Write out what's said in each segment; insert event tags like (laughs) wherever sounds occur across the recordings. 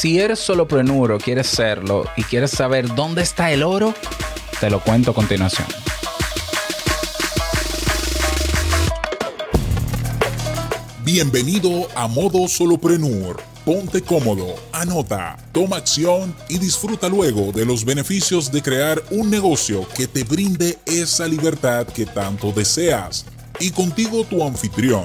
Si eres solopreneur o quieres serlo y quieres saber dónde está el oro, te lo cuento a continuación. Bienvenido a Modo Solopreneur. Ponte cómodo, anota, toma acción y disfruta luego de los beneficios de crear un negocio que te brinde esa libertad que tanto deseas. Y contigo tu anfitrión,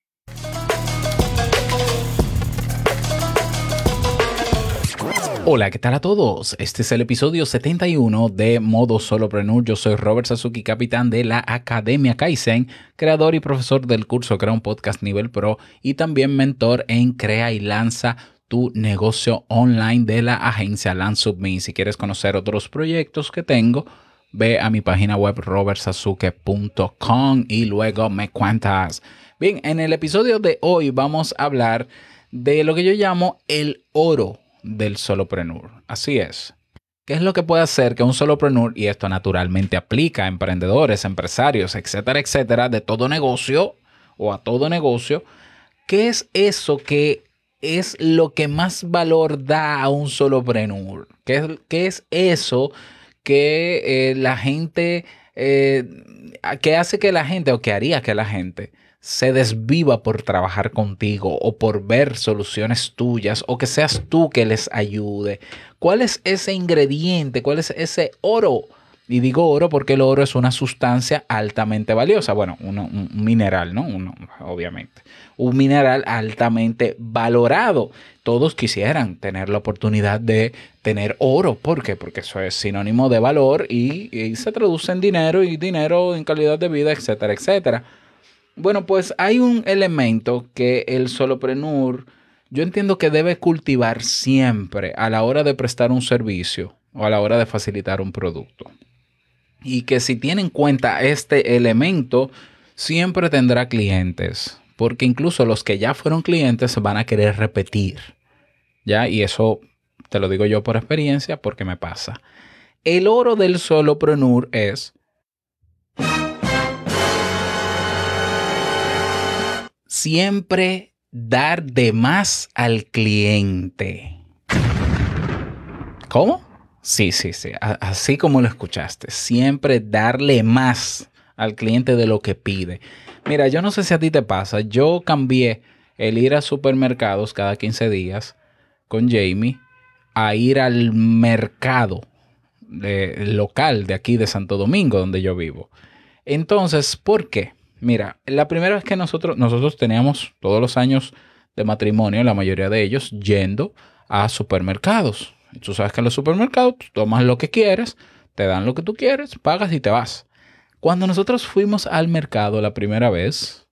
Hola, ¿qué tal a todos? Este es el episodio 71 de Modo Solopreneur. Yo soy Robert Sasuki, capitán de la Academia Kaizen, creador y profesor del curso Crea un Podcast Nivel Pro y también mentor en Crea y Lanza tu negocio online de la agencia LandSubMe. Si quieres conocer otros proyectos que tengo, ve a mi página web robertsasuke.com y luego me cuentas. Bien, en el episodio de hoy vamos a hablar de lo que yo llamo el oro del solopreneur. Así es. ¿Qué es lo que puede hacer que un solopreneur, y esto naturalmente aplica a emprendedores, empresarios, etcétera, etcétera, de todo negocio o a todo negocio, qué es eso que es lo que más valor da a un solopreneur? ¿Qué es, qué es eso que eh, la gente, eh, que hace que la gente o que haría que la gente se desviva por trabajar contigo o por ver soluciones tuyas o que seas tú que les ayude. ¿Cuál es ese ingrediente? ¿Cuál es ese oro? Y digo oro porque el oro es una sustancia altamente valiosa. Bueno, un mineral, ¿no? Uno, obviamente. Un mineral altamente valorado. Todos quisieran tener la oportunidad de tener oro. ¿Por qué? Porque eso es sinónimo de valor y, y se traduce en dinero y dinero en calidad de vida, etcétera, etcétera. Bueno, pues hay un elemento que el solopreneur, yo entiendo que debe cultivar siempre a la hora de prestar un servicio o a la hora de facilitar un producto. Y que si tiene en cuenta este elemento, siempre tendrá clientes, porque incluso los que ya fueron clientes van a querer repetir. ¿Ya? Y eso te lo digo yo por experiencia porque me pasa. El oro del solopreneur es siempre dar de más al cliente. ¿Cómo? Sí, sí, sí. Así como lo escuchaste. Siempre darle más al cliente de lo que pide. Mira, yo no sé si a ti te pasa. Yo cambié el ir a supermercados cada 15 días con Jamie a ir al mercado local de aquí de Santo Domingo, donde yo vivo. Entonces, ¿por qué? Mira, la primera vez que nosotros, nosotros teníamos todos los años de matrimonio, la mayoría de ellos, yendo a supermercados. Tú sabes que en los supermercados tú tomas lo que quieres, te dan lo que tú quieres, pagas y te vas. Cuando nosotros fuimos al mercado la primera vez,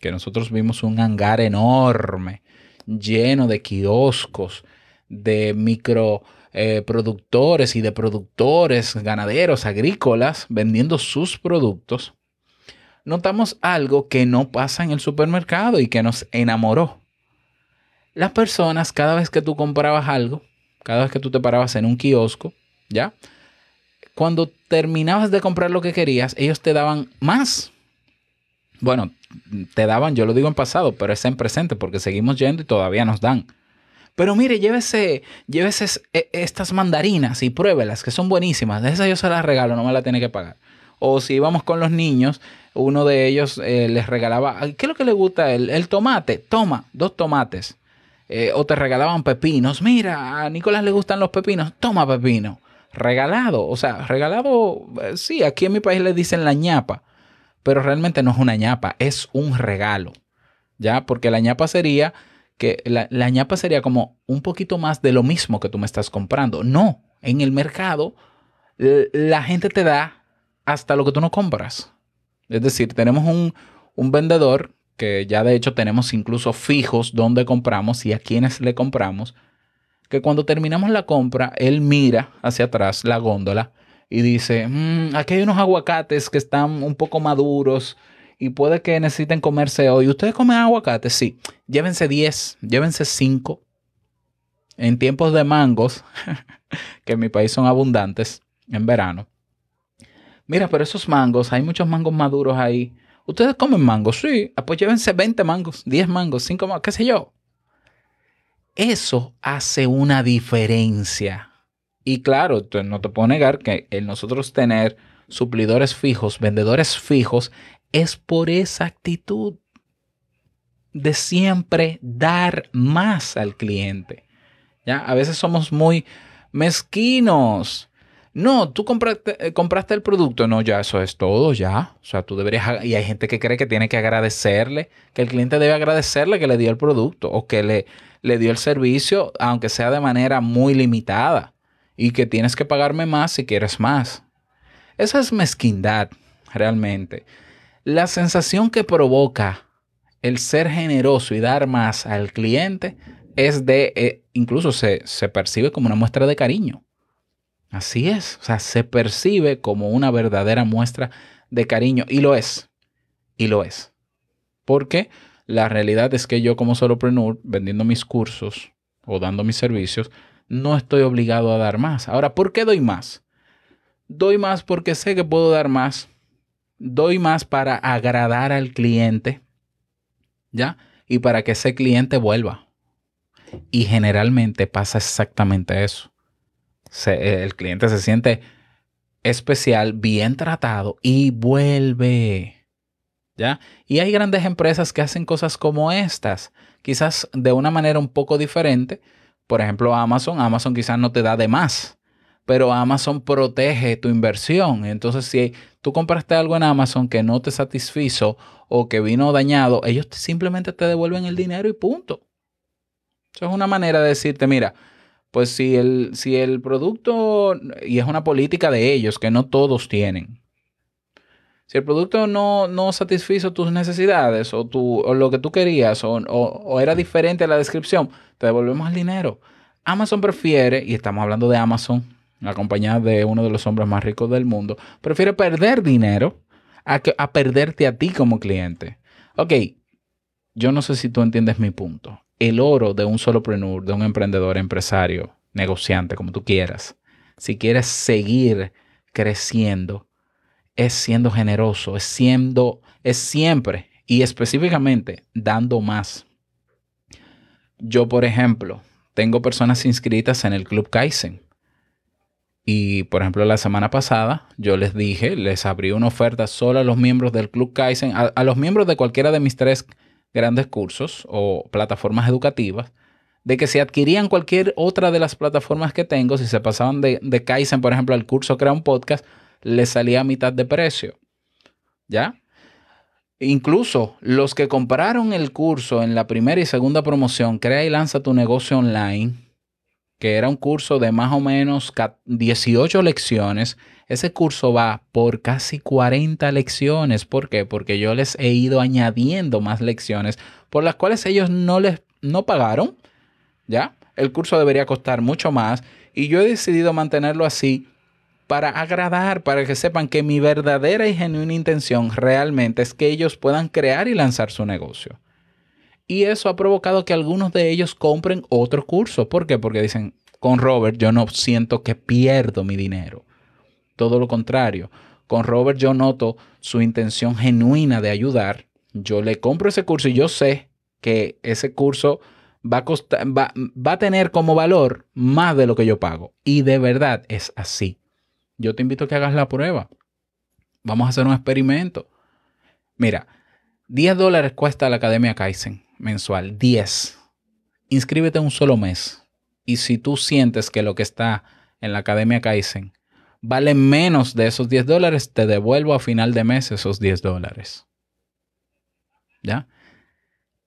que nosotros vimos un hangar enorme, lleno de kioscos, de microproductores eh, y de productores, ganaderos, agrícolas, vendiendo sus productos, notamos algo que no pasa en el supermercado y que nos enamoró. Las personas, cada vez que tú comprabas algo, cada vez que tú te parabas en un kiosco, ¿ya? Cuando terminabas de comprar lo que querías, ellos te daban más. Bueno, te daban, yo lo digo en pasado, pero es en presente porque seguimos yendo y todavía nos dan. Pero mire, llévese, llévese e, estas mandarinas y pruébelas, que son buenísimas. De esas yo se las regalo, no me la tiene que pagar. O si íbamos con los niños, uno de ellos eh, les regalaba, ¿qué es lo que le gusta? El, el tomate, toma, dos tomates. Eh, o te regalaban pepinos, mira, a Nicolás le gustan los pepinos, toma pepino. Regalado, o sea, regalado, eh, sí, aquí en mi país le dicen la ñapa, pero realmente no es una ñapa, es un regalo. ¿Ya? Porque la ñapa sería que la, la ñapa sería como un poquito más de lo mismo que tú me estás comprando. No, en el mercado la gente te da hasta lo que tú no compras. Es decir, tenemos un, vendedor que ya de hecho tenemos incluso fijos donde compramos y a quienes le compramos, que cuando terminamos la compra, él mira hacia atrás la góndola y dice, mm, aquí hay unos aguacates que están un poco maduros y puede que necesiten comerse hoy. ¿Ustedes comen aguacates? Sí. Llévense 10, llévense 5. en tiempos de mangos, (laughs) que en mi país son abundantes en verano. Mira, pero esos mangos, hay muchos mangos maduros ahí. ¿Ustedes comen mangos? Sí. Ah, pues llévense 20 mangos, 10 mangos, 5 mangos, qué sé yo. Eso hace una diferencia. Y claro, no te puedo negar que nosotros tener suplidores fijos, vendedores fijos, es por esa actitud de siempre dar más al cliente. ¿Ya? A veces somos muy mezquinos. No, tú compraste, eh, compraste, el producto. No, ya eso es todo, ya. O sea, tú deberías... Y hay gente que cree que tiene que agradecerle, que el cliente debe agradecerle que le dio el producto o que le, le dio el servicio, aunque sea de manera muy limitada. Y que tienes que pagarme más si quieres más. Esa es mezquindad, realmente. La sensación que provoca el ser generoso y dar más al cliente es de, eh, incluso se, se percibe como una muestra de cariño. Así es, o sea, se percibe como una verdadera muestra de cariño y lo es, y lo es. Porque la realidad es que yo como solopreneur, vendiendo mis cursos o dando mis servicios, no estoy obligado a dar más. Ahora, ¿por qué doy más? Doy más porque sé que puedo dar más. Doy más para agradar al cliente ¿ya? Y para que ese cliente vuelva. Y generalmente pasa exactamente eso. Eh, el cliente se siente especial, bien tratado y vuelve. ¿Ya? Y hay grandes empresas que hacen cosas como estas, quizás de una manera un poco diferente. Por ejemplo, Amazon, Amazon quizás no te da de más, pero Amazon protege tu inversión. Entonces, si tú compraste algo en Amazon que no te satisfizo o que vino dañado, ellos simplemente te devuelven el dinero y punto. Eso es una manera de decirte, mira, pues si el, si el producto, y es una política de ellos que no todos tienen, si el producto no, no satisfizo tus necesidades o, tu, o lo que tú querías o, o, era diferente a la descripción, te devolvemos el dinero. Amazon prefiere, y estamos hablando de Amazon, la compañía de uno de los hombres más ricos del mundo, prefiere perder dinero a, perderte a ti como cliente. Ok, yo no sé si tú entiendes mi punto. El oro de un solopreneur, de un emprendedor, empresario, negociante, como tú quieras, si quieres seguir creciendo, es siendo generoso, es siendo, es siempre y específicamente dando más. Yo, por ejemplo, tengo personas inscritas en el Club Kaizen. Y por ejemplo, la semana pasada yo les dije, les abrí una oferta solo a los miembros del Club Kaizen, a, los miembros de cualquiera de mis tres grandes cursos o plataformas educativas, de que si adquirían cualquier otra de las plataformas que tengo, si se pasaban de, de Kaizen, por ejemplo, al curso Crea un Podcast, les salía a mitad de precio. ¿Ya? Incluso los que compraron el curso en la primera y segunda promoción, Crea y lanza tu negocio online, que era un curso de más o menos 18 lecciones, ese curso va por casi 40 lecciones. ¿Por qué? Porque yo les he ido añadiendo más lecciones por las cuales ellos no les no pagaron. ¿Ya? El curso debería costar mucho más y yo he decidido mantenerlo así para agradar, para que sepan que mi verdadera y genuina intención realmente es que ellos puedan crear y lanzar su negocio. Y eso ha provocado que algunos de ellos compren otro curso. ¿Por qué? Porque dicen, con Robert yo no siento que pierdo mi dinero. Todo lo contrario. Con Robert yo noto su intención genuina de ayudar. Yo le compro ese curso y yo sé que ese curso va a, va, va a tener como valor más de lo que yo pago. Y de verdad es así. Yo te invito a que hagas la prueba. Vamos a hacer un experimento. Mira, 10 dólares cuesta la Academia Kaizen mensual, 10. Inscríbete un solo mes. Y si tú sientes que lo que está en la Academia Kaizen vale menos de esos 10 dólares, te devuelvo a final de mes esos 10 dólares. ¿Ya?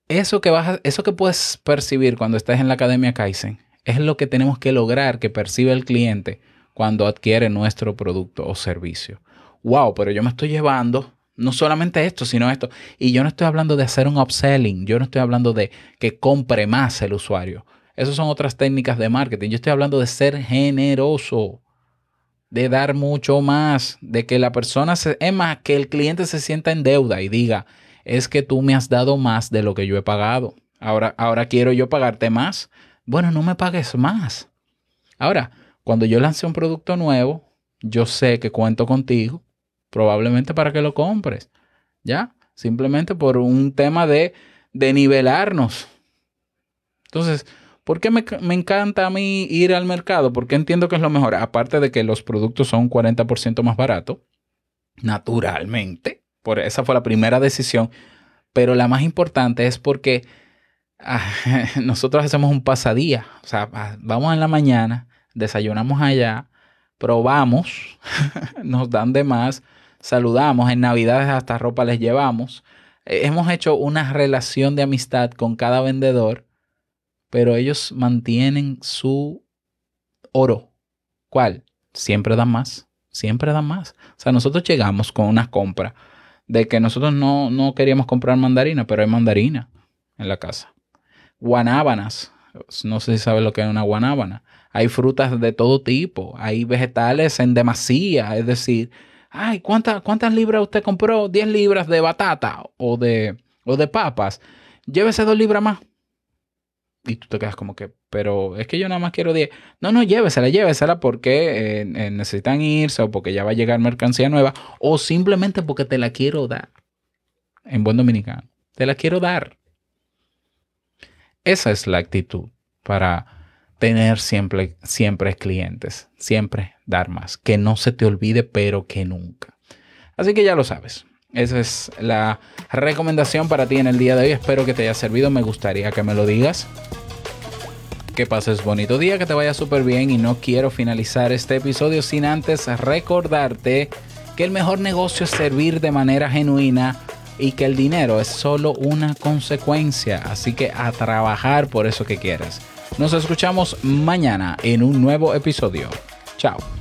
Eso que, vas eso que puedes percibir cuando estás en la Academia Kaizen es lo que tenemos que lograr que perciba el cliente cuando adquiere nuestro producto o servicio. Wow, pero yo me estoy llevando no solamente esto, sino esto. Y yo no estoy hablando de hacer un upselling, yo no estoy hablando de que compre más el usuario. Esas son otras técnicas de marketing. Yo estoy hablando de ser generoso, de dar mucho más, de que la persona, se, es más, que el cliente se sienta en deuda y diga, es que tú me has dado más de lo que yo he pagado. Ahora, ahora quiero yo pagarte más bueno, no me pagues más. Ahora, cuando yo lance un producto nuevo, yo sé que cuento contigo, probablemente para que lo compres. ¿Ya? Simplemente por un tema de, de nivelarnos. Entonces, ¿por qué me, me, encanta a mí ir al mercado? Porque entiendo que es lo mejor. Aparte de que los productos son 40% más baratos, naturalmente. Por esa fue la primera decisión. Pero la más importante es porque ah, (laughs) nosotros hacemos un pasadía. O sea, ah, vamos en la mañana, desayunamos allá, probamos, (laughs) nos dan de más, saludamos, en Navidades hasta ropa les llevamos. Eh, hemos hecho una relación de amistad con cada vendedor, pero ellos mantienen su oro. ¿Cuál? Siempre dan más, siempre dan más. O sea, nosotros llegamos con una compra de que nosotros no, no queríamos comprar mandarina, pero hay mandarina en la casa. Guanábanas, no sé si sabes lo que es una guanábana. Hay frutas de todo tipo, hay vegetales en demasía, es decir, ay, ¿cuántas, cuántas libras usted compró? 10 libras de batata o de, o de papas. Llévese dos libras más. Y tú te quedas como que, pero es que yo nada más quiero 10. No, no, llévesela, llévesela porque eh, eh, necesitan irse o porque ya va a llegar mercancía nueva o simplemente porque te la quiero dar. En buen dominicano, te la quiero dar. Esa es la actitud para tener siempre, siempre clientes, siempre dar más, que no se te olvide, pero que nunca. Así que ya lo sabes. Esa es la recomendación para ti en el día de hoy. Espero que te haya servido. Me gustaría que me lo digas. Que pases bonito día, que te vaya súper bien y no quiero finalizar este episodio sin antes recordarte que el mejor negocio es servir de manera genuina y que el dinero es solo una consecuencia. Así que a trabajar por eso que quieras. Nos escuchamos mañana en un nuevo episodio. Chao.